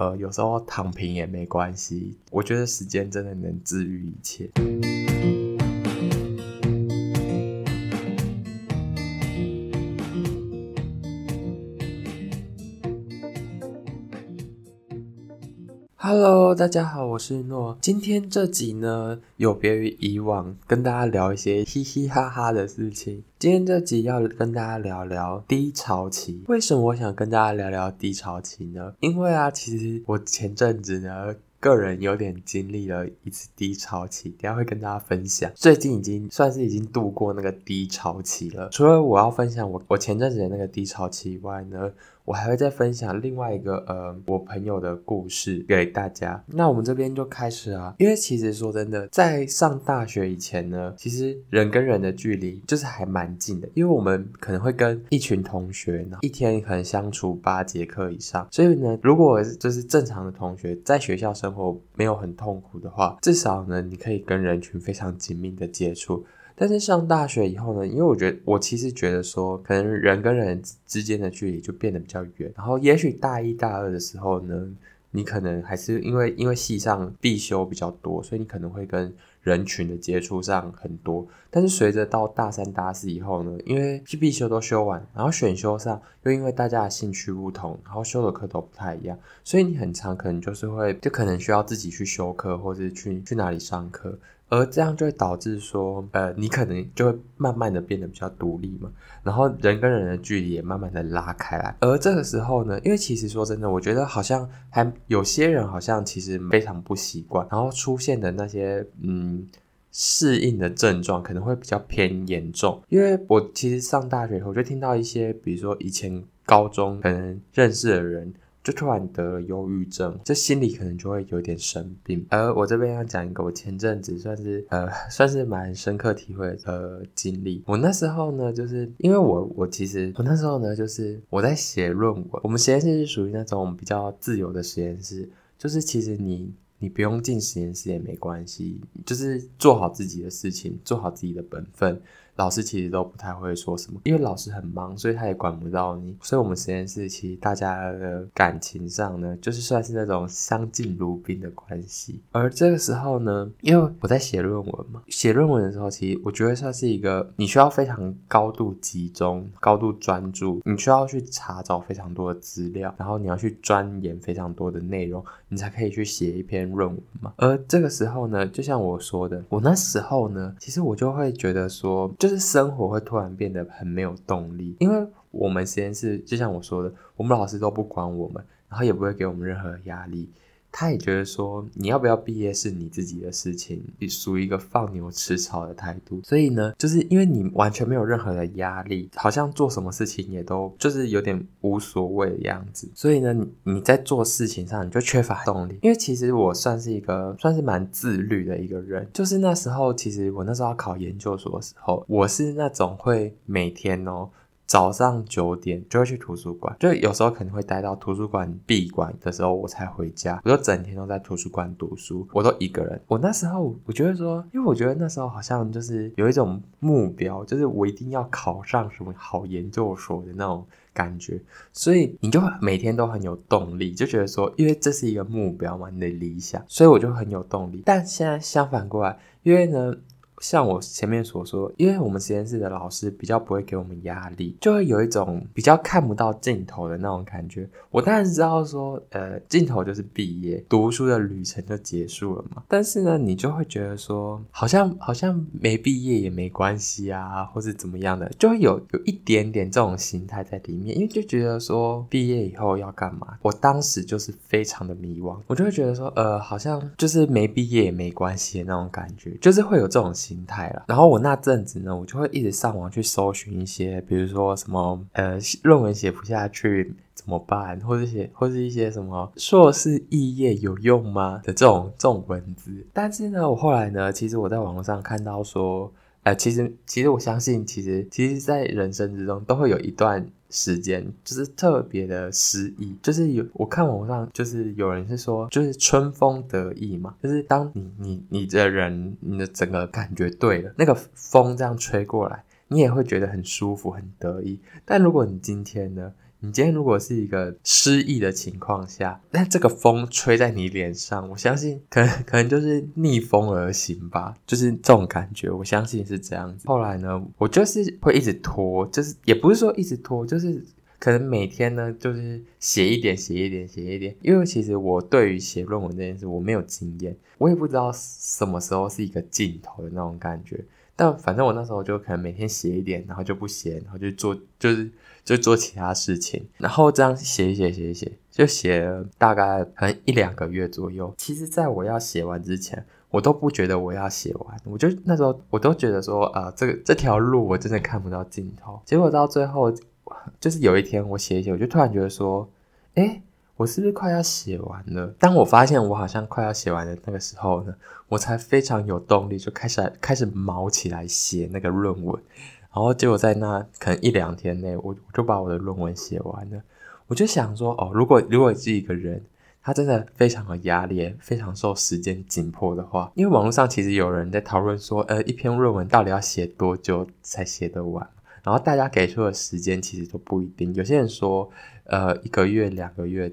呃，有时候躺平也没关系。我觉得时间真的能治愈一切。大家好，我是诺。今天这集呢，有别于以往，跟大家聊一些嘻嘻哈哈的事情。今天这集要跟大家聊聊低潮期。为什么我想跟大家聊聊低潮期呢？因为啊，其实我前阵子呢。个人有点经历了一次低潮期，等下会跟大家分享。最近已经算是已经度过那个低潮期了。除了我要分享我我前阵子的那个低潮期以外呢，我还会再分享另外一个呃我朋友的故事给大家。那我们这边就开始啊，因为其实说真的，在上大学以前呢，其实人跟人的距离就是还蛮近的，因为我们可能会跟一群同学呢，一天可能相处八节课以上，所以呢，如果就是正常的同学在学校生活没有很痛苦的话，至少呢，你可以跟人群非常紧密的接触。但是上大学以后呢，因为我觉得我其实觉得说，可能人跟人之间的距离就变得比较远。然后也许大一大二的时候呢，你可能还是因为因为系上必修比较多，所以你可能会跟人群的接触上很多，但是随着到大三、大四以后呢，因为必修都修完，然后选修上又因为大家的兴趣不同，然后修的课都不太一样，所以你很常可能就是会，就可能需要自己去修课，或者去去哪里上课。而这样就会导致说，呃，你可能就会慢慢的变得比较独立嘛，然后人跟人的距离也慢慢的拉开来。而这个时候呢，因为其实说真的，我觉得好像还有些人好像其实非常不习惯，然后出现的那些嗯适应的症状可能会比较偏严重。因为我其实上大学以后就听到一些，比如说以前高中可能认识的人。就突然得了忧郁症，这心里可能就会有点生病。而我这边要讲一个我前阵子算是呃算是蛮深刻体会的经历。我那时候呢，就是因为我我其实我那时候呢，就是我在写论文。我们实验室是属于那种比较自由的实验室，就是其实你你不用进实验室也没关系，就是做好自己的事情，做好自己的本分。老师其实都不太会说什么，因为老师很忙，所以他也管不到你。所以，我们实验室其实大家的感情上呢，就是算是那种相敬如宾的关系。而这个时候呢，因为我在写论文嘛，写论文的时候，其实我觉得算是一个你需要非常高度集中、高度专注，你需要去查找非常多的资料，然后你要去钻研非常多的内容，你才可以去写一篇论文嘛。而这个时候呢，就像我说的，我那时候呢，其实我就会觉得说，就。就是生活会突然变得很没有动力，因为我们实验室就像我说的，我们老师都不管我们，然后也不会给我们任何压力。他也觉得说，你要不要毕业是你自己的事情，你属于一个放牛吃草的态度。所以呢，就是因为你完全没有任何的压力，好像做什么事情也都就是有点无所谓的样子。所以呢，你你在做事情上你就缺乏动力。因为其实我算是一个算是蛮自律的一个人，就是那时候其实我那时候要考研究所的时候，我是那种会每天哦。早上九点就会去图书馆，就有时候可能会待到图书馆闭馆的时候我才回家。我就整天都在图书馆读书，我都一个人。我那时候我觉得说，因为我觉得那时候好像就是有一种目标，就是我一定要考上什么好研究所的那种感觉，所以你就每天都很有动力，就觉得说，因为这是一个目标嘛，你的理想，所以我就很有动力。但现在相反过来，因为呢。像我前面所说，因为我们实验室的老师比较不会给我们压力，就会有一种比较看不到尽头的那种感觉。我当然知道说，呃，尽头就是毕业，读书的旅程就结束了嘛。但是呢，你就会觉得说，好像好像没毕业也没关系啊，或是怎么样的，就会有有一点点这种心态在里面，因为就觉得说，毕业以后要干嘛？我当时就是非常的迷惘，我就会觉得说，呃，好像就是没毕业也没关系的那种感觉，就是会有这种心。心态了，然后我那阵子呢，我就会一直上网去搜寻一些，比如说什么呃论文写不下去怎么办，或者写或是一些什么硕士肄业有用吗的这种这种文字。但是呢，我后来呢，其实我在网络上看到说，呃，其实其实我相信，其实其实在人生之中都会有一段。时间就是特别的诗意，就是有我看网上就是有人是说，就是春风得意嘛，就是当你你你的人你的整个感觉对了，那个风这样吹过来，你也会觉得很舒服很得意。但如果你今天呢，你今天如果是一个失意的情况下，那这个风吹在你脸上，我相信可能可能就是逆风而行吧，就是这种感觉，我相信是这样子。后来呢，我就是会一直拖，就是也不是说一直拖，就是可能每天呢，就是写一点，写一点，写一点。因为其实我对于写论文这件事，我没有经验，我也不知道什么时候是一个尽头的那种感觉。但反正我那时候就可能每天写一点，然后就不写，然后就做，就是就做其他事情，然后这样写一写，写一写，就写了大概可能一两个月左右。其实，在我要写完之前，我都不觉得我要写完，我就那时候我都觉得说，啊、呃，这个这条路我真的看不到尽头。结果到最后，就是有一天我写一写，我就突然觉得说，诶。我是不是快要写完了？当我发现我好像快要写完的那个时候呢，我才非常有动力，就开始开始毛起来写那个论文。然后结果在那可能一两天内，我我就把我的论文写完了。我就想说，哦，如果如果是一个人，他真的非常有压力，非常受时间紧迫的话，因为网络上其实有人在讨论说，呃，一篇论文到底要写多久才写得完？然后大家给出的时间其实都不一定，有些人说，呃，一个月、两个月。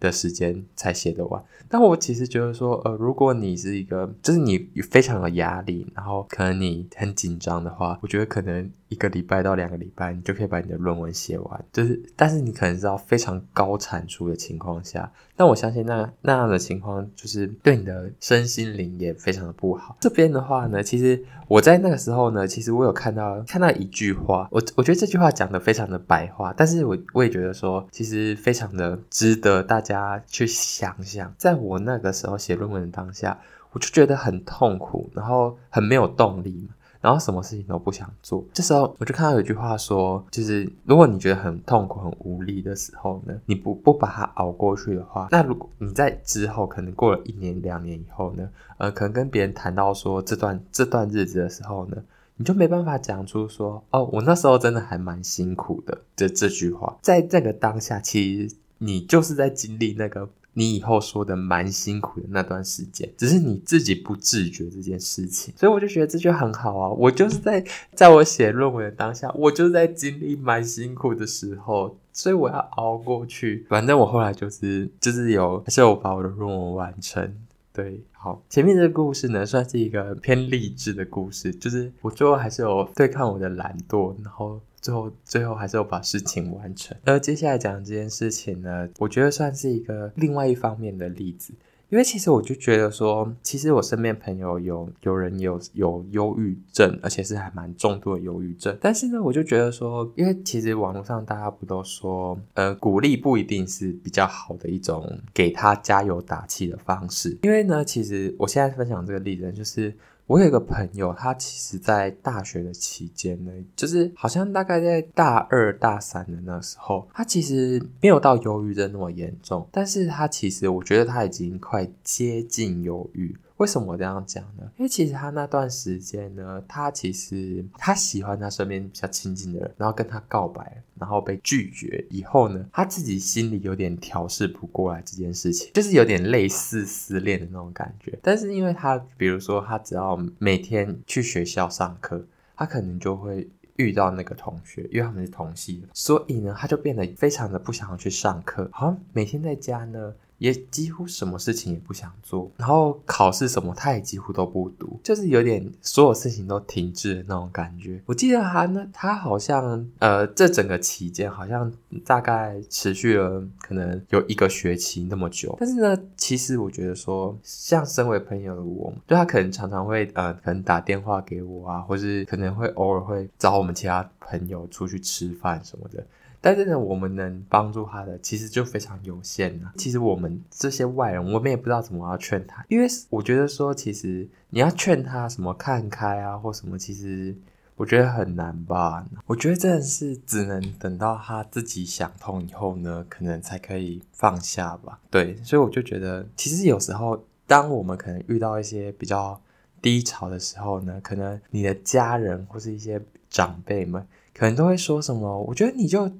的时间才写得完，但我其实觉得说，呃，如果你是一个，就是你非常有压力，然后可能你很紧张的话，我觉得可能一个礼拜到两个礼拜，你就可以把你的论文写完。就是，但是你可能是要非常高产出的情况下，但我相信那那样的情况，就是对你的身心灵也非常的不好。这边的话呢，其实我在那个时候呢，其实我有看到看到一句话，我我觉得这句话讲得非常的白话，但是我我也觉得说，其实非常的值得大家。家去想想，在我那个时候写论文的当下，我就觉得很痛苦，然后很没有动力嘛，然后什么事情都不想做。这时候我就看到有句话说，就是如果你觉得很痛苦、很无力的时候呢，你不不把它熬过去的话，那如果你在之后可能过了一年、两年以后呢，呃，可能跟别人谈到说这段这段日子的时候呢，你就没办法讲出说哦，我那时候真的还蛮辛苦的这这句话，在这个当下其实。你就是在经历那个你以后说的蛮辛苦的那段时间，只是你自己不自觉这件事情，所以我就觉得这就很好啊。我就是在在我写论文的当下，我就是在经历蛮辛苦的时候，所以我要熬过去。反正我后来就是就是有，还是有把我的论文完成。对，好，前面这个故事呢，算是一个偏励志的故事，就是我最后还是有对抗我的懒惰，然后。最后，最后还是要把事情完成。而接下来讲的这件事情呢，我觉得算是一个另外一方面的例子。因为其实我就觉得说，其实我身边朋友有有人有有忧郁症，而且是还蛮重度的忧郁症。但是呢，我就觉得说，因为其实网络上大家不都说，呃，鼓励不一定是比较好的一种给他加油打气的方式。因为呢，其实我现在分享这个例子就是。我有一个朋友，他其实，在大学的期间呢，就是好像大概在大二、大三的那时候，他其实没有到忧郁症那么严重，但是他其实，我觉得他已经快接近忧郁。为什么我这样讲呢？因为其实他那段时间呢，他其实他喜欢他身边比较亲近的人，然后跟他告白，然后被拒绝以后呢，他自己心里有点调试不过来这件事情，就是有点类似失恋的那种感觉。但是因为他，比如说他只要每天去学校上课，他可能就会遇到那个同学，因为他们是同系，所以呢，他就变得非常的不想要去上课，好像每天在家呢。也几乎什么事情也不想做，然后考试什么他也几乎都不读，就是有点所有事情都停滞的那种感觉。我记得他呢，他好像呃，这整个期间好像大概持续了可能有一个学期那么久。但是呢，其实我觉得说，像身为朋友的我，对他可能常常会呃，可能打电话给我啊，或是可能会偶尔会找我们其他朋友出去吃饭什么的。但是呢，我们能帮助他的其实就非常有限了。其实我们这些外人，我们也不知道怎么要劝他，因为我觉得说，其实你要劝他什么看开啊，或什么，其实我觉得很难吧。我觉得真的是只能等到他自己想通以后呢，可能才可以放下吧。对，所以我就觉得，其实有时候，当我们可能遇到一些比较低潮的时候呢，可能你的家人或是一些长辈们，可能都会说什么，我觉得你就。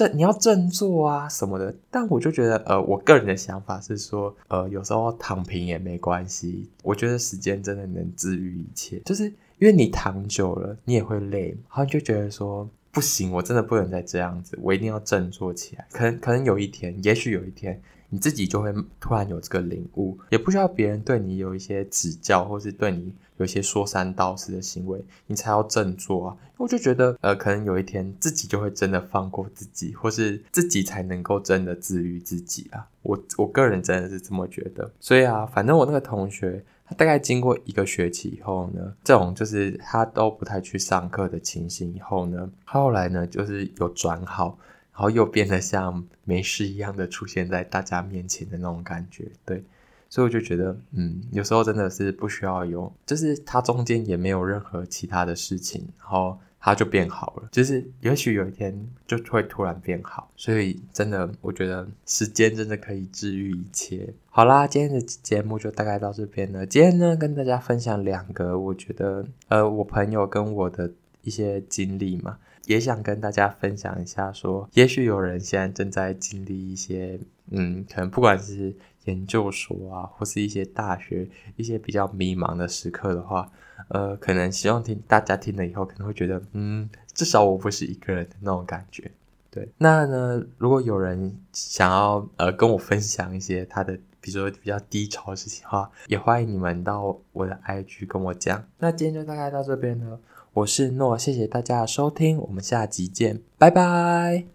这你要振作啊什么的，但我就觉得，呃，我个人的想法是说，呃，有时候躺平也没关系。我觉得时间真的能治愈一切，就是因为你躺久了，你也会累，然后就觉得说，不行，我真的不能再这样子，我一定要振作起来。可能可能有一天，也许有一天。你自己就会突然有这个领悟，也不需要别人对你有一些指教，或是对你有一些说三道四的行为，你才要振作啊。我就觉得，呃，可能有一天自己就会真的放过自己，或是自己才能够真的治愈自己啊。我我个人真的是这么觉得。所以啊，反正我那个同学，他大概经过一个学期以后呢，这种就是他都不太去上课的情形以后呢，后来呢就是有转好。然后又变得像没事一样的出现在大家面前的那种感觉，对，所以我就觉得，嗯，有时候真的是不需要有，就是他中间也没有任何其他的事情，然后他就变好了，就是也许有一天就会突然变好，所以真的，我觉得时间真的可以治愈一切。好啦，今天的节目就大概到这边了。今天呢，跟大家分享两个，我觉得，呃，我朋友跟我的一些经历嘛。也想跟大家分享一下说，也许有人现在正在经历一些，嗯，可能不管是研究所啊，或是一些大学一些比较迷茫的时刻的话，呃，可能希望听大家听了以后，可能会觉得，嗯，至少我不是一个人的那种感觉。对，那呢，如果有人想要呃跟我分享一些他的，比如说比较低潮的事情的话，也欢迎你们到我的 IG 跟我讲。那今天就大概到这边了。我是诺，谢谢大家的收听，我们下集见，拜拜。